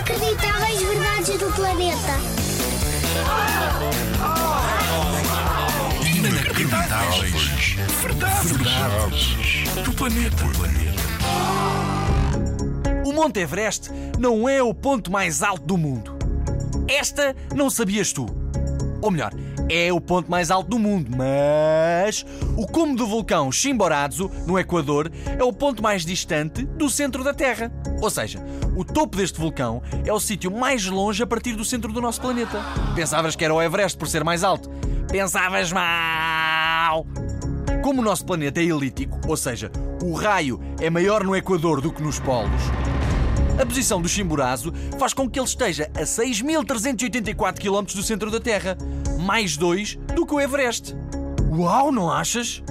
Inacreditáveis verdades do planeta. Inacreditáveis verdades, verdades do planeta. O Monte Everest não é o ponto mais alto do mundo. Esta não sabias tu. Ou melhor, é o ponto mais alto do mundo, mas o cume do vulcão Chimborazo, no Equador, é o ponto mais distante do centro da Terra. Ou seja, o topo deste vulcão é o sítio mais longe a partir do centro do nosso planeta. Pensavas que era o Everest por ser mais alto? Pensavas mal! Como o nosso planeta é elíptico, ou seja, o raio é maior no Equador do que nos polos, a posição do Chimborazo faz com que ele esteja a 6.384 km do centro da Terra, mais 2 do que o Everest. Uau, não achas?